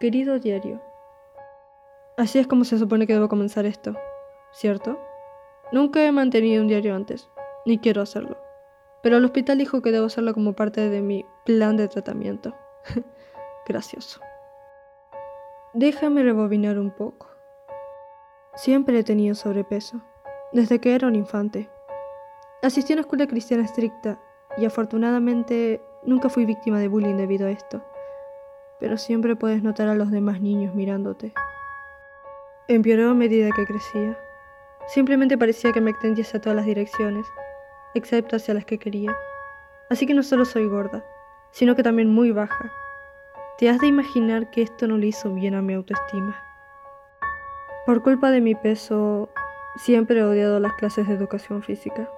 Querido diario, así es como se supone que debo comenzar esto, ¿cierto? Nunca he mantenido un diario antes, ni quiero hacerlo. Pero el hospital dijo que debo hacerlo como parte de mi plan de tratamiento. Gracioso. Déjame rebobinar un poco. Siempre he tenido sobrepeso, desde que era un infante. Asistí a una escuela cristiana estricta y afortunadamente nunca fui víctima de bullying debido a esto. Pero siempre puedes notar a los demás niños mirándote. Empeoró a medida que crecía. Simplemente parecía que me extendía hacia todas las direcciones, excepto hacia las que quería. Así que no solo soy gorda, sino que también muy baja. Te has de imaginar que esto no le hizo bien a mi autoestima. Por culpa de mi peso, siempre he odiado las clases de educación física.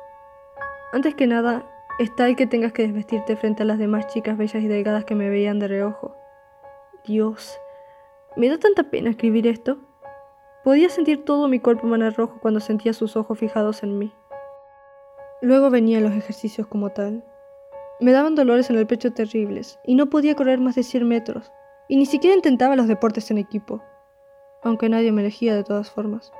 Antes que nada, está el que tengas que desvestirte frente a las demás chicas bellas y delgadas que me veían de reojo. Dios, me da tanta pena escribir esto. Podía sentir todo mi cuerpo manar rojo cuando sentía sus ojos fijados en mí. Luego venían los ejercicios como tal. Me daban dolores en el pecho terribles y no podía correr más de 100 metros, y ni siquiera intentaba los deportes en equipo, aunque nadie me elegía de todas formas.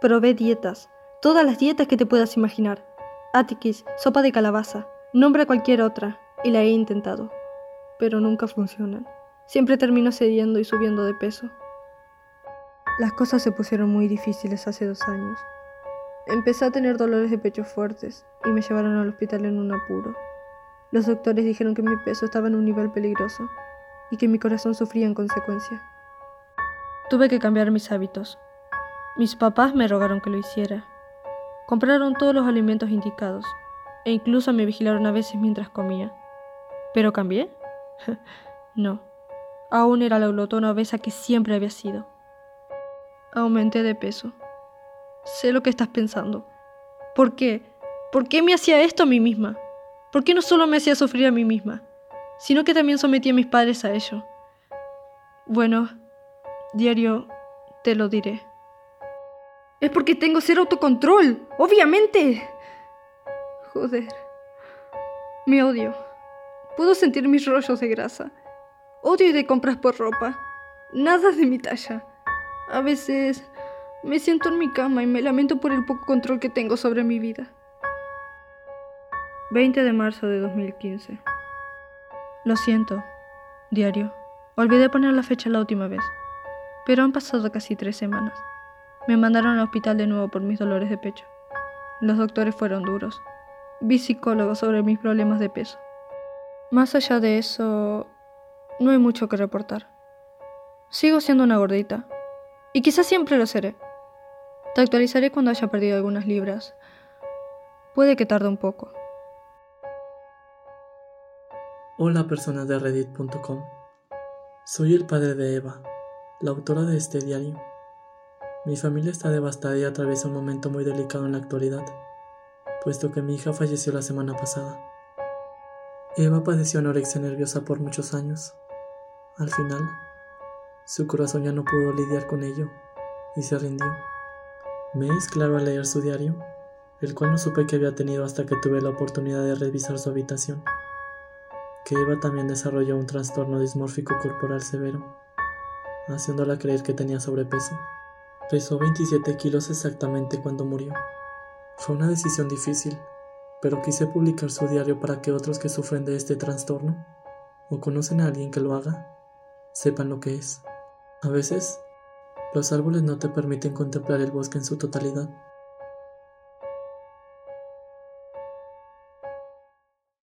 Probé dietas, todas las dietas que te puedas imaginar. Atikis, sopa de calabaza, nombra cualquier otra, y la he intentado, pero nunca funcionan. Siempre termino cediendo y subiendo de peso. Las cosas se pusieron muy difíciles hace dos años. Empecé a tener dolores de pecho fuertes y me llevaron al hospital en un apuro. Los doctores dijeron que mi peso estaba en un nivel peligroso y que mi corazón sufría en consecuencia. Tuve que cambiar mis hábitos. Mis papás me rogaron que lo hiciera. Compraron todos los alimentos indicados e incluso me vigilaron a veces mientras comía. ¿Pero cambié? no. Aún era la glotona obesa que siempre había sido. Aumenté de peso. Sé lo que estás pensando. ¿Por qué? ¿Por qué me hacía esto a mí misma? ¿Por qué no solo me hacía sufrir a mí misma, sino que también sometí a mis padres a ello? Bueno, diario, te lo diré. Es porque tengo cero autocontrol, obviamente. Joder. Me odio. Puedo sentir mis rollos de grasa. Odio ir de compras por ropa. Nada de mi talla. A veces me siento en mi cama y me lamento por el poco control que tengo sobre mi vida. 20 de marzo de 2015. Lo siento, diario. Olvidé poner la fecha la última vez, pero han pasado casi tres semanas. Me mandaron al hospital de nuevo por mis dolores de pecho. Los doctores fueron duros. Vi psicólogos sobre mis problemas de peso. Más allá de eso, no hay mucho que reportar. Sigo siendo una gordita. Y quizás siempre lo seré. Te actualizaré cuando haya perdido algunas libras. Puede que tarde un poco. Hola personas de reddit.com. Soy el padre de Eva, la autora de este diario. Mi familia está devastada y atraviesa un momento muy delicado en la actualidad, puesto que mi hija falleció la semana pasada. Eva padeció anorexia nerviosa por muchos años. Al final, su corazón ya no pudo lidiar con ello y se rindió. Me es claro al leer su diario, el cual no supe que había tenido hasta que tuve la oportunidad de revisar su habitación, que Eva también desarrolló un trastorno dismórfico corporal severo, haciéndola creer que tenía sobrepeso. Pesó 27 kilos exactamente cuando murió. Fue una decisión difícil, pero quise publicar su diario para que otros que sufren de este trastorno o conocen a alguien que lo haga, sepan lo que es. A veces, los árboles no te permiten contemplar el bosque en su totalidad,